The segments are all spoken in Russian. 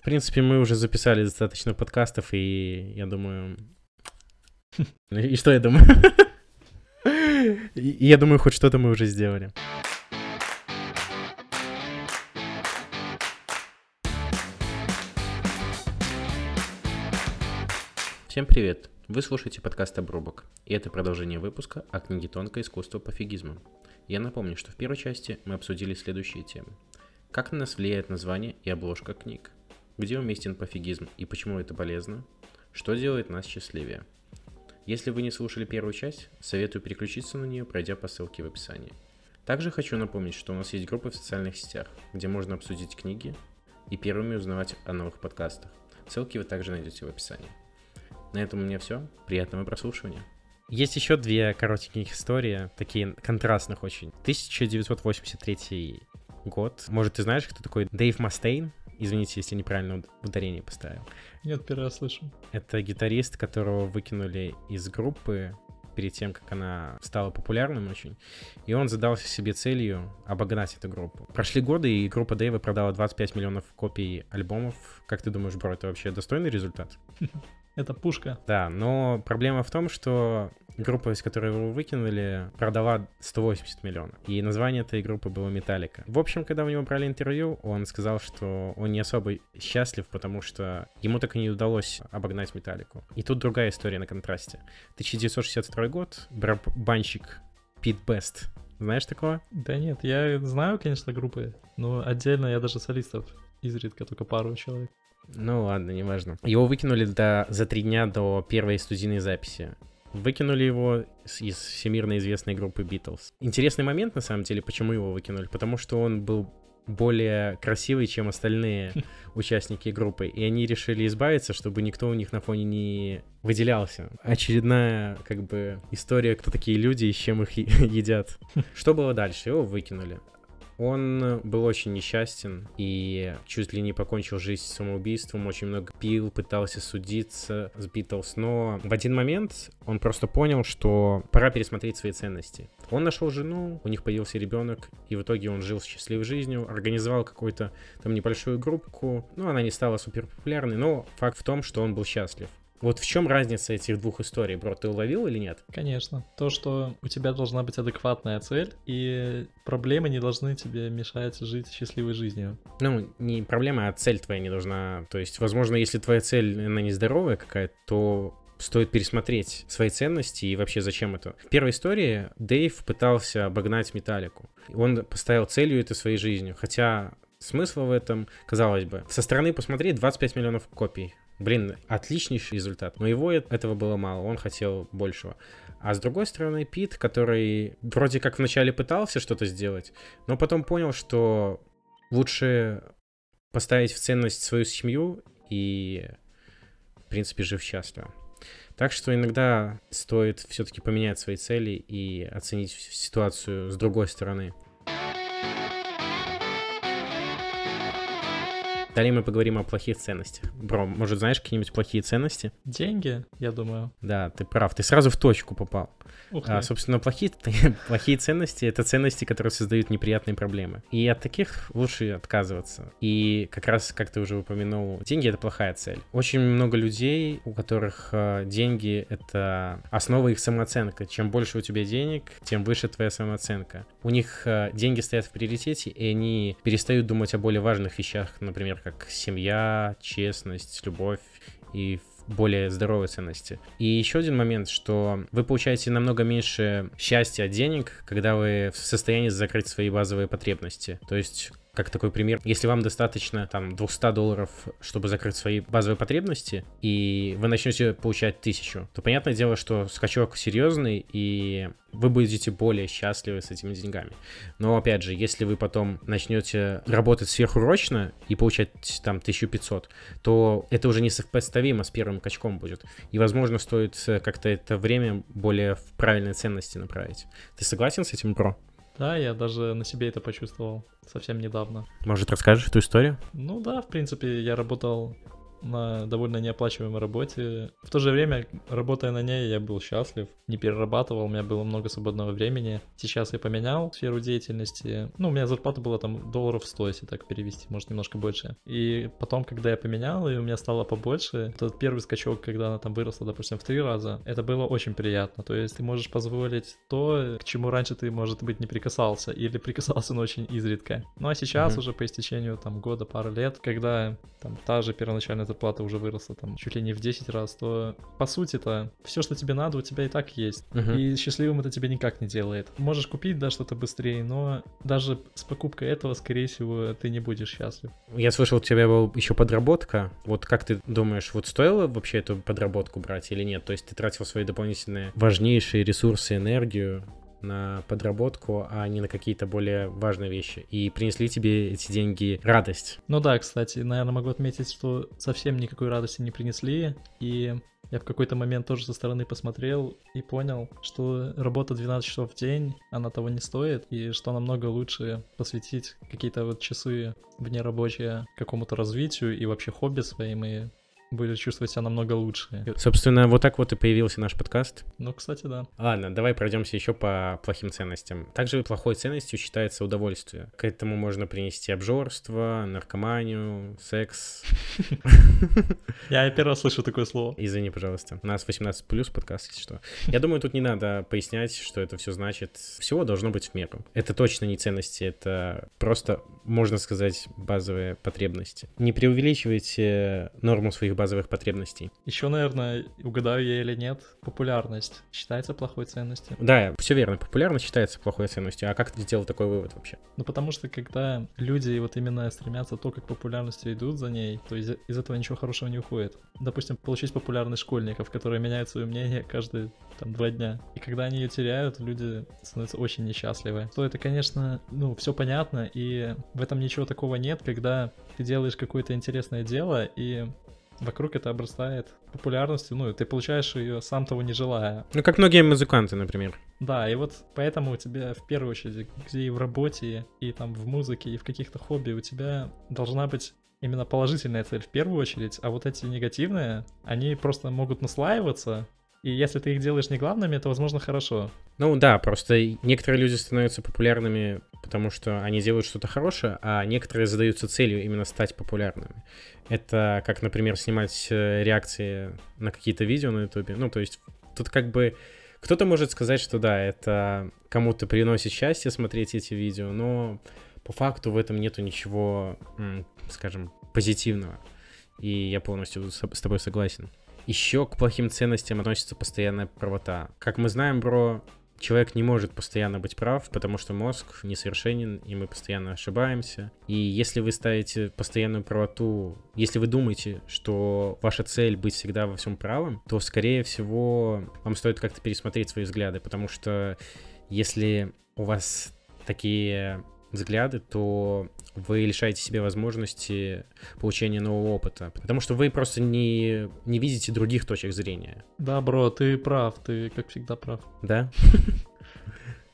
В принципе, мы уже записали достаточно подкастов, и я думаю... И что я думаю? Я думаю, хоть что-то мы уже сделали. Всем привет! Вы слушаете подкаст «Обрубок», и это продолжение выпуска о книге «Тонкое искусство пофигизма». Я напомню, что в первой части мы обсудили следующие темы. Как на нас влияет название и обложка книг – где уместен пофигизм и почему это полезно? Что делает нас счастливее? Если вы не слушали первую часть, советую переключиться на нее, пройдя по ссылке в описании. Также хочу напомнить, что у нас есть группы в социальных сетях, где можно обсудить книги и первыми узнавать о новых подкастах. Ссылки вы также найдете в описании. На этом у меня все. Приятного прослушивания. Есть еще две коротеньких истории, такие контрастных очень. 1983 год. Может, ты знаешь, кто такой Дэйв Мастейн? Извините, если неправильно ударение поставил. Нет, первый раз слышу. Это гитарист, которого выкинули из группы перед тем, как она стала популярным очень. И он задался себе целью обогнать эту группу. Прошли годы, и группа Дэйва продала 25 миллионов копий альбомов. Как ты думаешь, бро, это вообще достойный результат? Это пушка. Да, но проблема в том, что группа, из которой его выкинули, продала 180 миллионов. И название этой группы было Металлика. В общем, когда у него брали интервью, он сказал, что он не особо счастлив, потому что ему так и не удалось обогнать Металлику. И тут другая история на контрасте. 1962 год, барабанщик Пит Бест. Знаешь такого? Да нет, я знаю, конечно, группы, но отдельно я даже солистов изредка только пару человек. Ну ладно, неважно. Его выкинули до, за три дня до первой студийной записи. Выкинули его из всемирно известной группы Beatles. Интересный момент, на самом деле, почему его выкинули. Потому что он был более красивый, чем остальные участники группы. И они решили избавиться, чтобы никто у них на фоне не выделялся. Очередная, как бы, история, кто такие люди и с чем их едят. Что было дальше? Его выкинули. Он был очень несчастен и чуть ли не покончил жизнь самоубийством, очень много пил, пытался судиться с Битлз, но в один момент он просто понял, что пора пересмотреть свои ценности. Он нашел жену, у них появился ребенок, и в итоге он жил счастливой жизнью, организовал какую-то там небольшую группку, ну, она не стала супер популярной, но факт в том, что он был счастлив. Вот в чем разница этих двух историй, бро? Ты уловил или нет? Конечно. То, что у тебя должна быть адекватная цель, и проблемы не должны тебе мешать жить счастливой жизнью. Ну, не проблема, а цель твоя не должна. То есть, возможно, если твоя цель, она нездоровая какая-то, то стоит пересмотреть свои ценности и вообще зачем это. В первой истории Дэйв пытался обогнать Металлику. Он поставил целью это своей жизнью, хотя смысла в этом, казалось бы, со стороны посмотреть 25 миллионов копий. Блин, отличнейший результат. Но его этого было мало, он хотел большего. А с другой стороны, Пит, который вроде как вначале пытался что-то сделать, но потом понял, что лучше поставить в ценность свою семью и, в принципе, жив счастливо. Так что иногда стоит все-таки поменять свои цели и оценить ситуацию с другой стороны. Далее мы поговорим о плохих ценностях. Бро, может, знаешь какие-нибудь плохие ценности? Деньги, я думаю. Да, ты прав. Ты сразу в точку попал. А, собственно, плохие, плохие ценности — это ценности, которые создают неприятные проблемы. И от таких лучше отказываться. И как раз, как ты уже упомянул, деньги — это плохая цель. Очень много людей, у которых э, деньги — это основа их самооценки. Чем больше у тебя денег, тем выше твоя самооценка. У них э, деньги стоят в приоритете, и они перестают думать о более важных вещах, например, как семья, честность, любовь и более здоровые ценности. И еще один момент, что вы получаете намного меньше счастья от денег, когда вы в состоянии закрыть свои базовые потребности. То есть как такой пример, если вам достаточно там 200 долларов, чтобы закрыть свои базовые потребности, и вы начнете получать 1000, то понятное дело, что скачок серьезный, и вы будете более счастливы с этими деньгами. Но опять же, если вы потом начнете работать сверхурочно и получать там 1500, то это уже не совпоставимо с первым качком будет. И, возможно, стоит как-то это время более в правильные ценности направить. Ты согласен с этим, Про? Да, я даже на себе это почувствовал совсем недавно. Может, расскажешь эту историю? Ну да, в принципе, я работал на довольно неоплачиваемой работе. В то же время, работая на ней, я был счастлив, не перерабатывал, у меня было много свободного времени. Сейчас я поменял сферу деятельности. Ну, у меня зарплата была там долларов 100, если так перевести, может, немножко больше. И потом, когда я поменял, и у меня стало побольше, тот первый скачок, когда она там выросла, допустим, в три раза, это было очень приятно. То есть ты можешь позволить то, к чему раньше ты, может быть, не прикасался, или прикасался, но очень изредка. Ну а сейчас mm-hmm. уже по истечению там года, пары лет, когда там та же первоначальная зарплата уже выросла там чуть ли не в 10 раз, то по сути-то все, что тебе надо, у тебя и так есть. Uh-huh. И счастливым это тебя никак не делает. Можешь купить, да, что-то быстрее, но даже с покупкой этого, скорее всего, ты не будешь счастлив. Я слышал, у тебя была еще подработка. Вот как ты думаешь, вот стоило вообще эту подработку брать или нет? То есть ты тратил свои дополнительные важнейшие ресурсы, энергию на подработку, а не на какие-то более важные вещи. И принесли тебе эти деньги радость. Ну да, кстати, наверное, могу отметить, что совсем никакой радости не принесли. И я в какой-то момент тоже со стороны посмотрел и понял, что работа 12 часов в день, она того не стоит, и что намного лучше посвятить какие-то вот часы вне рабочие какому-то развитию и вообще хобби своим, и будешь чувствовать себя намного лучше. Собственно, вот так вот и появился наш подкаст. Ну, кстати, да. Ладно, давай пройдемся еще по плохим ценностям. Также плохой ценностью считается удовольствие. К этому можно принести обжорство, наркоманию, секс. Я первый раз слышу такое слово. Извини, пожалуйста. У нас 18 плюс подкаст, если что. Я думаю, тут не надо пояснять, что это все значит. Всего должно быть в меру. Это точно не ценности, это просто, можно сказать, базовые потребности. Не преувеличивайте норму своих базовых потребностей. Еще, наверное, угадаю я или нет, популярность считается плохой ценностью? Да, все верно, популярность считается плохой ценностью. А как ты сделал такой вывод вообще? Ну, потому что когда люди вот именно стремятся только к популярности идут за ней, то из, из этого ничего хорошего не уходит. Допустим, получить популярность школьников, которые меняют свое мнение каждые там два дня. И когда они ее теряют, люди становятся очень несчастливы. То это, конечно, ну, все понятно, и в этом ничего такого нет, когда ты делаешь какое-то интересное дело, и вокруг это обрастает популярностью, ну, ты получаешь ее сам того не желая. Ну, как многие музыканты, например. Да, и вот поэтому у тебя в первую очередь, где и в работе, и там в музыке, и в каких-то хобби, у тебя должна быть именно положительная цель в первую очередь, а вот эти негативные, они просто могут наслаиваться, и если ты их делаешь не главными, это, возможно, хорошо. Ну да, просто некоторые люди становятся популярными, потому что они делают что-то хорошее, а некоторые задаются целью именно стать популярными. Это как, например, снимать э, реакции на какие-то видео на Ютубе. Ну, то есть тут как бы кто-то может сказать, что да, это кому-то приносит счастье смотреть эти видео, но по факту в этом нету ничего, скажем, позитивного. И я полностью с тобой согласен. Еще к плохим ценностям относится постоянная правота. Как мы знаем, бро, человек не может постоянно быть прав, потому что мозг несовершенен, и мы постоянно ошибаемся. И если вы ставите постоянную правоту, если вы думаете, что ваша цель быть всегда во всем правым, то, скорее всего, вам стоит как-то пересмотреть свои взгляды, потому что если у вас такие взгляды, то вы лишаете себе возможности получения нового опыта, потому что вы просто не, не видите других точек зрения. Да, бро, ты прав, ты как всегда прав. Да?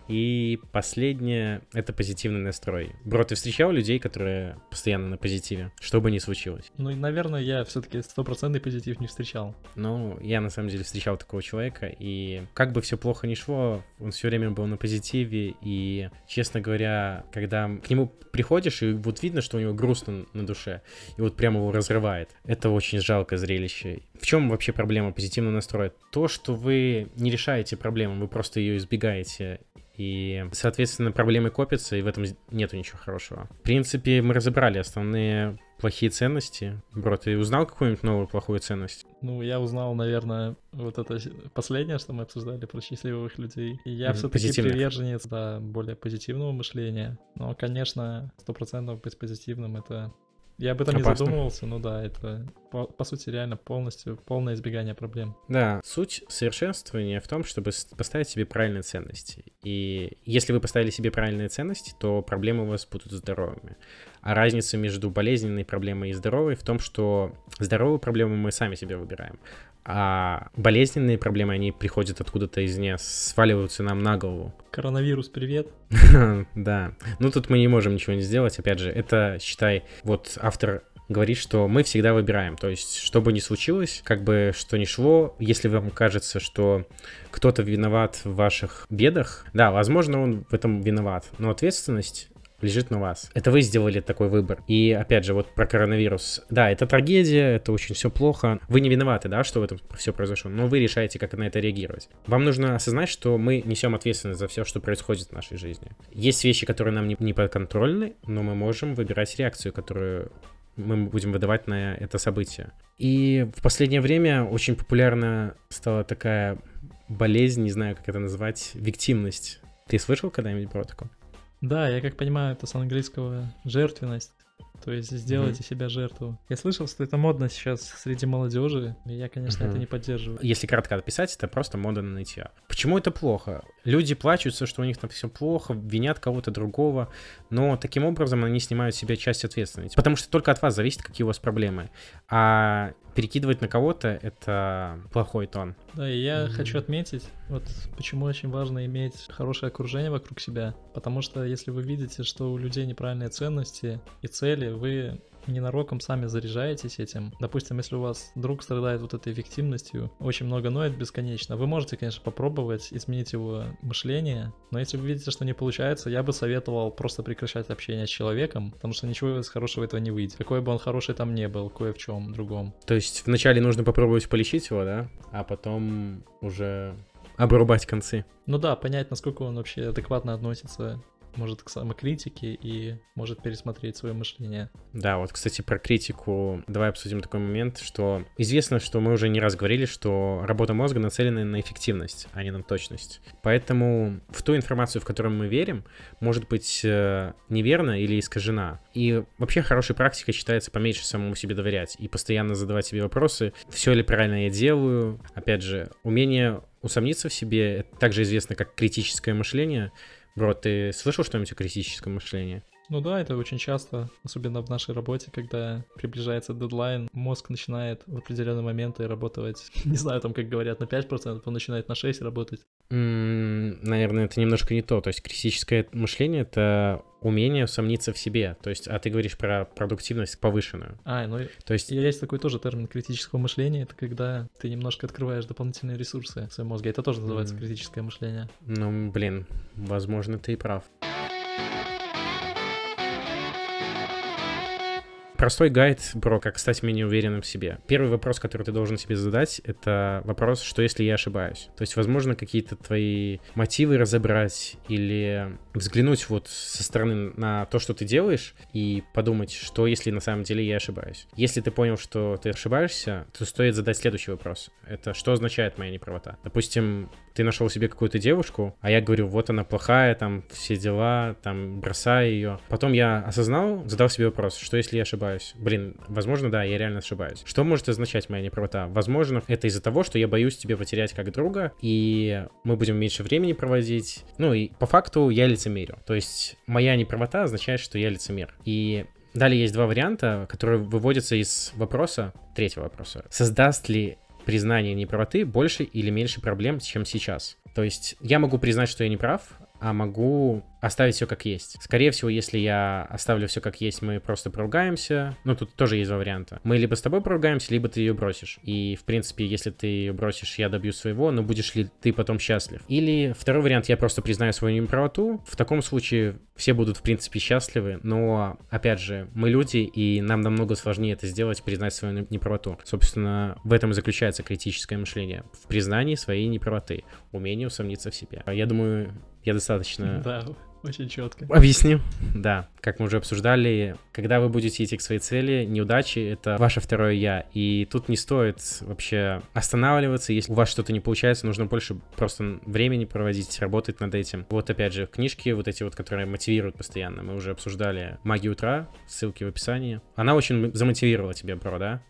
И последнее — это позитивный настрой. Бро, ты встречал людей, которые постоянно на позитиве, что бы ни случилось? Ну, наверное, я все-таки стопроцентный позитив не встречал. Ну, я на самом деле встречал такого человека, и как бы все плохо ни шло, он все время был на позитиве, и, честно говоря, когда к нему приходишь, и вот видно, что у него грустно на душе, и вот прямо его разрывает. Это очень жалкое зрелище. В чем вообще проблема позитивного настроя? То, что вы не решаете проблему, вы просто ее избегаете и, соответственно, проблемы копятся, и в этом нету ничего хорошего. В принципе, мы разобрали основные плохие ценности. Бро, ты узнал какую-нибудь новую плохую ценность? Ну, я узнал, наверное, вот это последнее, что мы обсуждали про счастливых людей. И я mm-hmm. все-таки приверженец, да, более позитивного мышления. Но, конечно, сто процентов быть позитивным — это я об этом Опасно. не задумывался, но да, это по, по сути реально полностью полное избегание проблем. Да, суть совершенствования в том, чтобы поставить себе правильные ценности. И если вы поставили себе правильные ценности, то проблемы у вас будут здоровыми. А разница между болезненной проблемой и здоровой в том, что здоровую проблему мы сами себе выбираем, а болезненные проблемы, они приходят откуда-то извне, сваливаются нам на голову. Коронавирус, привет. Да. Ну, тут мы не можем ничего не сделать. Опять же, это, считай, вот автор говорит, что мы всегда выбираем. То есть, что бы ни случилось, как бы что ни шло, если вам кажется, что кто-то виноват в ваших бедах, да, возможно, он в этом виноват, но ответственность лежит на вас. Это вы сделали такой выбор. И опять же, вот про коронавирус. Да, это трагедия, это очень все плохо. Вы не виноваты, да, что в этом все произошло, но вы решаете, как на это реагировать. Вам нужно осознать, что мы несем ответственность за все, что происходит в нашей жизни. Есть вещи, которые нам не, не подконтрольны, но мы можем выбирать реакцию, которую мы будем выдавать на это событие. И в последнее время очень популярна стала такая болезнь, не знаю, как это назвать, виктимность. Ты слышал когда-нибудь про такое? Да, я как понимаю, это с английского жертвенность. То есть сделайте mm-hmm. себя жертву. Я слышал, что это модно сейчас среди молодежи, и я, конечно, mm-hmm. это не поддерживаю. Если кратко описать, это просто мода на нытье. Почему это плохо? Люди плачутся, что у них там все плохо, винят кого-то другого, но таким образом они снимают с себя часть ответственности. Потому что только от вас зависит, какие у вас проблемы. А перекидывать на кого-то — это плохой тон. Да, и я mm-hmm. хочу отметить, вот почему очень важно иметь хорошее окружение вокруг себя, потому что если вы видите, что у людей неправильные ценности и цели, вы ненароком сами заряжаетесь этим. Допустим, если у вас друг страдает вот этой виктимностью, очень много ноет бесконечно, вы можете, конечно, попробовать изменить его мышление, но если вы видите, что не получается, я бы советовал просто прекращать общение с человеком, потому что ничего из хорошего этого не выйдет. Какой бы он хороший там не был, кое в чем другом. То есть вначале нужно попробовать полечить его, да? А потом уже обрубать концы. Ну да, понять, насколько он вообще адекватно относится может к самокритике и может пересмотреть свое мышление. Да, вот, кстати, про критику давай обсудим такой момент, что известно, что мы уже не раз говорили, что работа мозга нацелена на эффективность, а не на точность. Поэтому в ту информацию, в которую мы верим, может быть э, неверна или искажена. И вообще хорошей практикой считается поменьше самому себе доверять и постоянно задавать себе вопросы, все ли правильно я делаю. Опять же, умение усомниться в себе, это также известно как критическое мышление, Бро, ты слышал что-нибудь о критическом мышлении? Ну да, это очень часто, особенно в нашей работе, когда приближается дедлайн, мозг начинает в определенные моменты работать, не знаю, там, как говорят, на 5%, он начинает на 6% работать. Mm, наверное, это немножко не то. То есть критическое мышление — это умение усомниться в себе. То есть, а ты говоришь про продуктивность повышенную. А, ну, то есть... Есть такой тоже термин критического мышления, это когда ты немножко открываешь дополнительные ресурсы в своем мозге. Это тоже называется mm. критическое мышление. Ну, блин, возможно, ты и прав. Простой гайд про как стать менее уверенным в себе. Первый вопрос, который ты должен себе задать, это вопрос, что если я ошибаюсь? То есть, возможно, какие-то твои мотивы разобрать или взглянуть вот со стороны на то, что ты делаешь, и подумать, что если на самом деле я ошибаюсь. Если ты понял, что ты ошибаешься, то стоит задать следующий вопрос. Это что означает моя неправота? Допустим, ты нашел себе какую-то девушку, а я говорю, вот она плохая, там все дела, там бросай ее. Потом я осознал, задал себе вопрос, что если я ошибаюсь? Блин, возможно, да, я реально ошибаюсь. Что может означать моя неправота? Возможно, это из-за того, что я боюсь тебя потерять как друга, и мы будем меньше времени проводить. Ну и по факту я лицемерю. То есть моя неправота означает, что я лицемер. И Далее есть два варианта, которые выводятся из вопроса, третьего вопроса. Создаст ли признание неправоты больше или меньше проблем, чем сейчас. То есть я могу признать, что я не прав, а могу оставить все как есть. Скорее всего, если я оставлю все как есть, мы просто поругаемся. Ну, тут тоже есть два варианта. Мы либо с тобой поругаемся, либо ты ее бросишь. И, в принципе, если ты ее бросишь, я добью своего, но будешь ли ты потом счастлив? Или второй вариант, я просто признаю свою неправоту. В таком случае все будут, в принципе, счастливы, но, опять же, мы люди, и нам намного сложнее это сделать, признать свою неправоту. Собственно, в этом и заключается критическое мышление. В признании своей неправоты, умении усомниться в себе. Я думаю, я достаточно... Да, очень четко. Объясню. Да, как мы уже обсуждали, когда вы будете идти к своей цели, неудачи — это ваше второе «я». И тут не стоит вообще останавливаться. Если у вас что-то не получается, нужно больше просто времени проводить, работать над этим. Вот опять же, книжки вот эти вот, которые мотивируют постоянно. Мы уже обсуждали «Магию утра», ссылки в описании. Она очень замотивировала тебя, бро, да?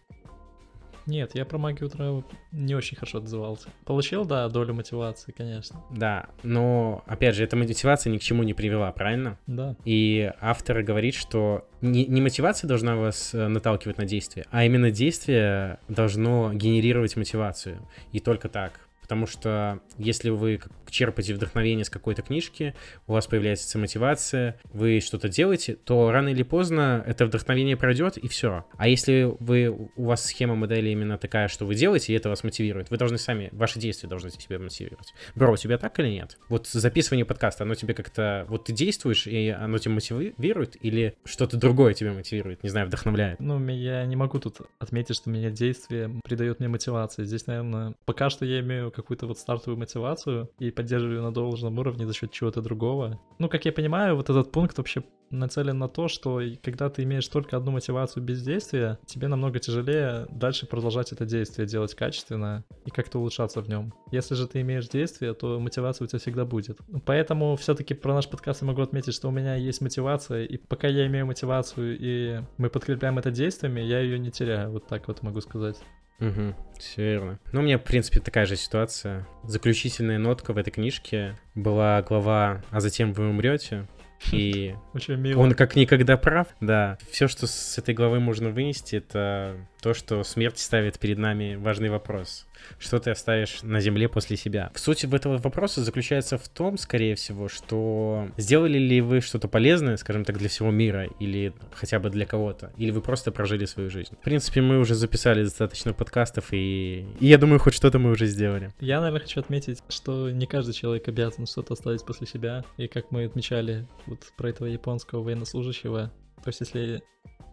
Нет, я про магию утра не очень хорошо отзывался. Получил, да, долю мотивации, конечно. Да, но, опять же, эта мотивация ни к чему не привела, правильно? Да. И автор говорит, что не, не мотивация должна вас э, наталкивать на действие, а именно действие должно генерировать мотивацию. И только так. Потому что если вы черпаете вдохновение с какой-то книжки, у вас появляется мотивация, вы что-то делаете, то рано или поздно это вдохновение пройдет, и все. А если вы, у вас схема модели именно такая, что вы делаете, и это вас мотивирует, вы должны сами, ваши действия должны себя мотивировать. Бро, у тебя так или нет? Вот записывание подкаста, оно тебе как-то, вот ты действуешь, и оно тебя мотивирует, или что-то другое тебя мотивирует, не знаю, вдохновляет? Ну, я не могу тут отметить, что меня действие придает мне мотивации. Здесь, наверное, пока что я имею какую-то вот стартовую мотивацию и поддерживаю на должном уровне за счет чего-то другого. Ну, как я понимаю, вот этот пункт вообще нацелен на то, что когда ты имеешь только одну мотивацию без действия, тебе намного тяжелее дальше продолжать это действие делать качественно и как-то улучшаться в нем. Если же ты имеешь действие, то мотивация у тебя всегда будет. Поэтому все-таки про наш подкаст я могу отметить, что у меня есть мотивация, и пока я имею мотивацию и мы подкрепляем это действиями, я ее не теряю. Вот так вот могу сказать. Угу, все верно. Ну, у меня, в принципе, такая же ситуация. Заключительная нотка в этой книжке была глава «А затем вы умрете», и Очень мило. он как никогда прав, да. Все, что с этой главы можно вынести, это то, что смерть ставит перед нами важный вопрос что ты оставишь на земле после себя. В сути этого вопроса заключается в том, скорее всего, что сделали ли вы что-то полезное, скажем так, для всего мира или хотя бы для кого-то, или вы просто прожили свою жизнь. В принципе, мы уже записали достаточно подкастов, и, и я думаю, хоть что-то мы уже сделали. Я, наверное, хочу отметить, что не каждый человек обязан что-то оставить после себя, и как мы отмечали вот про этого японского военнослужащего, то есть если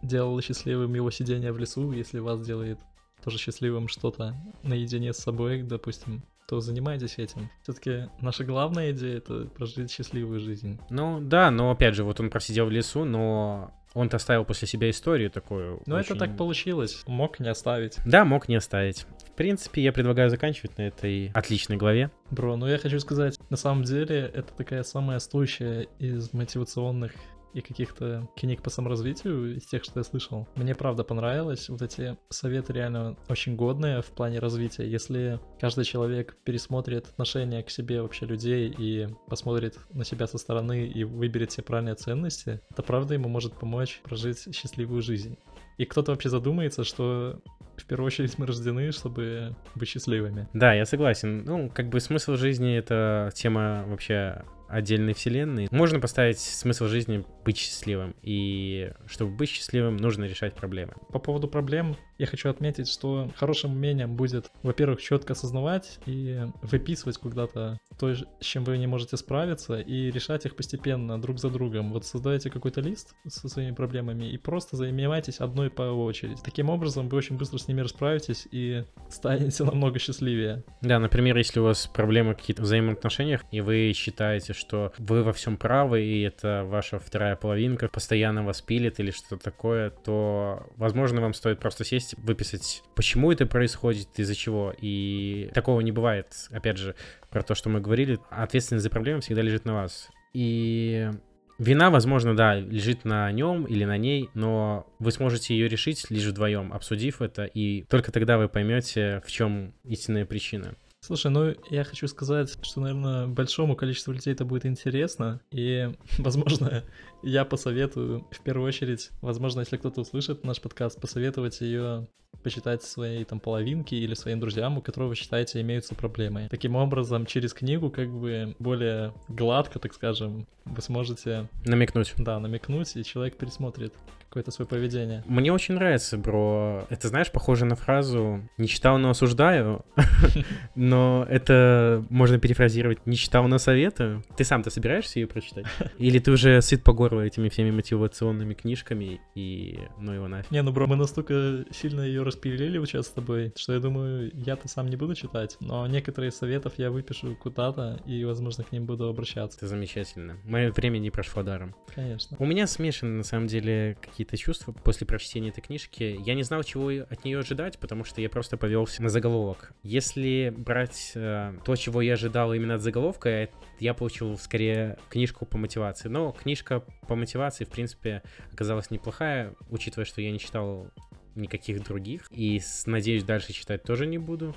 делало счастливым его сидение в лесу, если вас делает тоже счастливым что-то наедине с собой, допустим, то занимайтесь этим. Все-таки наша главная идея это прожить счастливую жизнь. Ну да, но опять же, вот он просидел в лесу, но он-то оставил после себя историю такую. Ну очень... это так получилось. Мог не оставить. Да, мог не оставить. В принципе, я предлагаю заканчивать на этой отличной главе. Бро, ну я хочу сказать, на самом деле это такая самая стоящая из мотивационных и каких-то книг по саморазвитию из тех, что я слышал. Мне правда понравилось. Вот эти советы реально очень годные в плане развития. Если каждый человек пересмотрит отношение к себе вообще людей и посмотрит на себя со стороны и выберет себе правильные ценности, это правда ему может помочь прожить счастливую жизнь. И кто-то вообще задумается, что в первую очередь мы рождены, чтобы быть счастливыми. Да, я согласен. Ну, как бы смысл жизни — это тема вообще отдельной вселенной. Можно поставить смысл жизни быть счастливым. И чтобы быть счастливым, нужно решать проблемы. По поводу проблем, я хочу отметить, что хорошим умением будет, во-первых, четко осознавать и выписывать куда-то то, с чем вы не можете справиться, и решать их постепенно, друг за другом. Вот создайте какой-то лист со своими проблемами и просто занимайтесь одной по очереди. Таким образом, вы очень быстро с ними расправитесь и станете намного счастливее. Да, например, если у вас проблемы какие-то в взаимоотношениях, и вы считаете, что вы во всем правы, и это ваша вторая половинка постоянно вас пилит или что-то такое, то, возможно, вам стоит просто сесть сесть, выписать, почему это происходит, из-за чего. И такого не бывает. Опять же, про то, что мы говорили, ответственность за проблему всегда лежит на вас. И Вина, возможно, да, лежит на нем или на ней, но вы сможете ее решить лишь вдвоем, обсудив это, и только тогда вы поймете, в чем истинная причина. Слушай, ну я хочу сказать, что, наверное, большому количеству людей это будет интересно, и, возможно, я посоветую, в первую очередь, возможно, если кто-то услышит наш подкаст, посоветовать ее почитать своей там половинке или своим друзьям, у которого вы считаете имеются проблемы. Таким образом, через книгу как бы более гладко, так скажем, вы сможете... Намекнуть. Да, намекнуть, и человек пересмотрит какое-то свое поведение. Мне очень нравится, бро. Это, знаешь, похоже на фразу «не читал, но осуждаю», но это можно перефразировать «не читал, но советую». Ты сам-то собираешься ее прочитать? Или ты уже сыт по горло этими всеми мотивационными книжками и ну его нафиг? Не, ну, бро, мы настолько сильно ее распилили вот сейчас с тобой, что я думаю, я-то сам не буду читать, но некоторые советов я выпишу куда-то и, возможно, к ним буду обращаться. Это замечательно. Мое время не прошло даром. Конечно. У меня смешаны, на самом деле, какие какие-то чувства после прочтения этой книжки. Я не знал, чего от нее ожидать, потому что я просто повелся на заголовок. Если брать э, то, чего я ожидал именно от заголовка, я получил скорее книжку по мотивации. Но книжка по мотивации, в принципе, оказалась неплохая, учитывая, что я не читал никаких других. И надеюсь, дальше читать тоже не буду.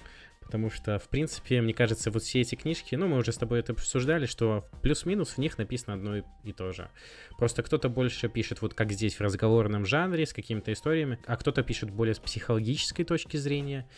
Потому что, в принципе, мне кажется, вот все эти книжки, ну, мы уже с тобой это обсуждали, что плюс-минус в них написано одно и то же. Просто кто-то больше пишет, вот как здесь, в разговорном жанре, с какими-то историями, а кто-то пишет более с психологической точки зрения.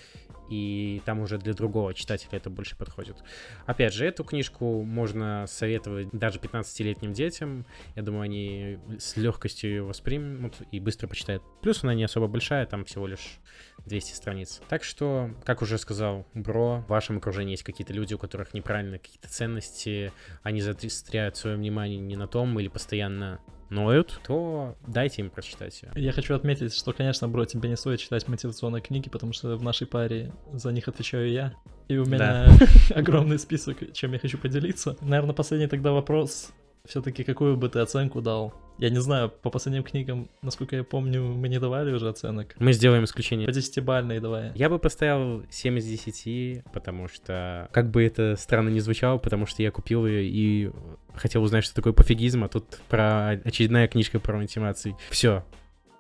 И там уже для другого читателя это больше подходит. Опять же, эту книжку можно советовать даже 15-летним детям. Я думаю, они с легкостью ее воспримут и быстро почитают. Плюс она не особо большая, там всего лишь 200 страниц. Так что, как уже сказал Бро, в вашем окружении есть какие-то люди, у которых неправильно какие-то ценности, они застряют свое внимание не на том или постоянно ноют, то дайте им прочитать ее. Я хочу отметить, что, конечно, бро, тебе не стоит читать мотивационные книги, потому что в нашей паре за них отвечаю я. И у меня да. огромный список, чем я хочу поделиться. Наверное, последний тогда вопрос все-таки какую бы ты оценку дал? Я не знаю, по последним книгам, насколько я помню, мы не давали уже оценок. Мы сделаем исключение. По десятибальной давай. Я бы поставил 7 из 10, потому что, как бы это странно не звучало, потому что я купил ее и хотел узнать, что такое пофигизм, а тут про очередная книжка про мотивации. Все,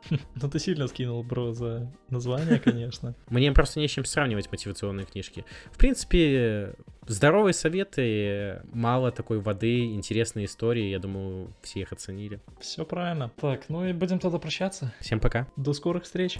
ну ты сильно скинул, бро, за название, конечно. Мне просто не с чем сравнивать мотивационные книжки. В принципе, здоровые советы, мало такой воды, интересные истории, я думаю, все их оценили. Все правильно. Так, ну и будем тогда прощаться. Всем пока. До скорых встреч.